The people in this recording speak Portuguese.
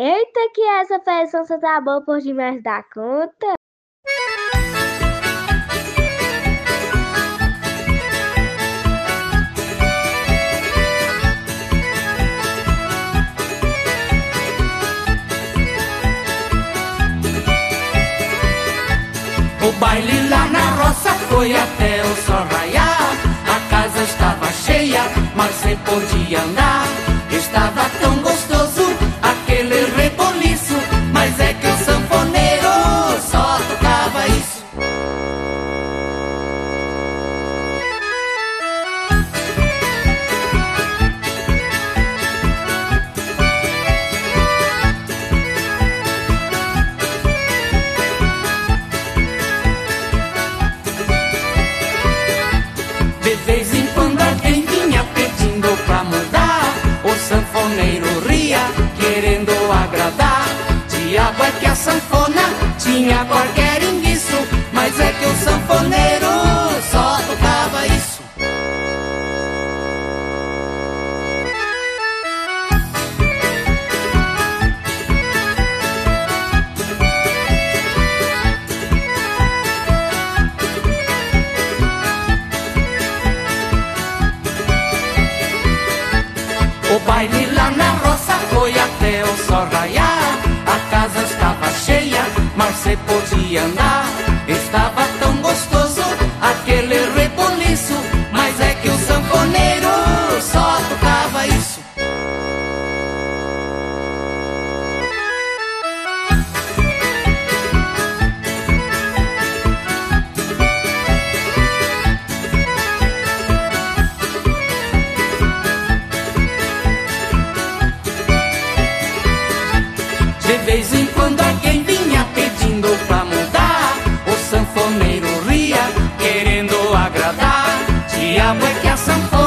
Eita, que essa festança tá boa por demais da conta. O baile lá na roça foi até o sol raiar. A casa estava cheia, mas você podia andar. Estava De vez em quando alguém vinha pedindo pra mudar. O sanfoneiro ria, querendo agradar. Diabo é que a sanfona tinha qualquer O baile lá na roça foi até o sol raiar. A casa estava cheia, mas você podia andar. Estava coração forte.